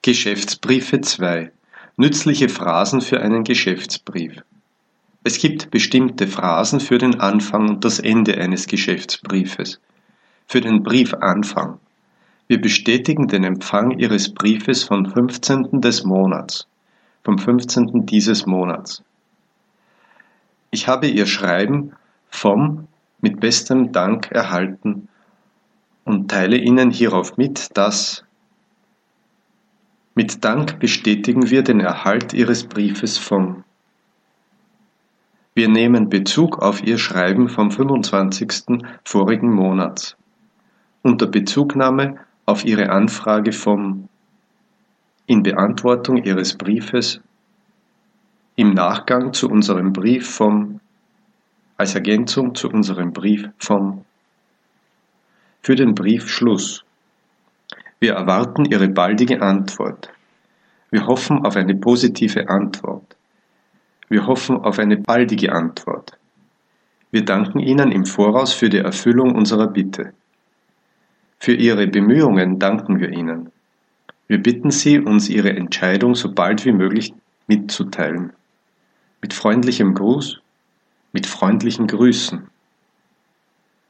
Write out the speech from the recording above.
Geschäftsbriefe 2 Nützliche Phrasen für einen Geschäftsbrief Es gibt bestimmte Phrasen für den Anfang und das Ende eines Geschäftsbriefes. Für den Briefanfang. Wir bestätigen den Empfang Ihres Briefes vom 15. des Monats, vom 15. dieses Monats. Ich habe Ihr Schreiben vom mit bestem Dank erhalten und teile Ihnen hierauf mit, dass mit Dank bestätigen wir den Erhalt Ihres Briefes vom Wir nehmen Bezug auf Ihr Schreiben vom 25. vorigen Monats. Unter Bezugnahme auf Ihre Anfrage vom in Beantwortung Ihres Briefes im Nachgang zu unserem Brief vom als Ergänzung zu unserem Brief vom für den Briefschluss. Wir erwarten Ihre baldige Antwort. Wir hoffen auf eine positive Antwort. Wir hoffen auf eine baldige Antwort. Wir danken Ihnen im Voraus für die Erfüllung unserer Bitte. Für Ihre Bemühungen danken wir Ihnen. Wir bitten Sie, uns Ihre Entscheidung so bald wie möglich mitzuteilen. Mit freundlichem Gruß, mit freundlichen Grüßen.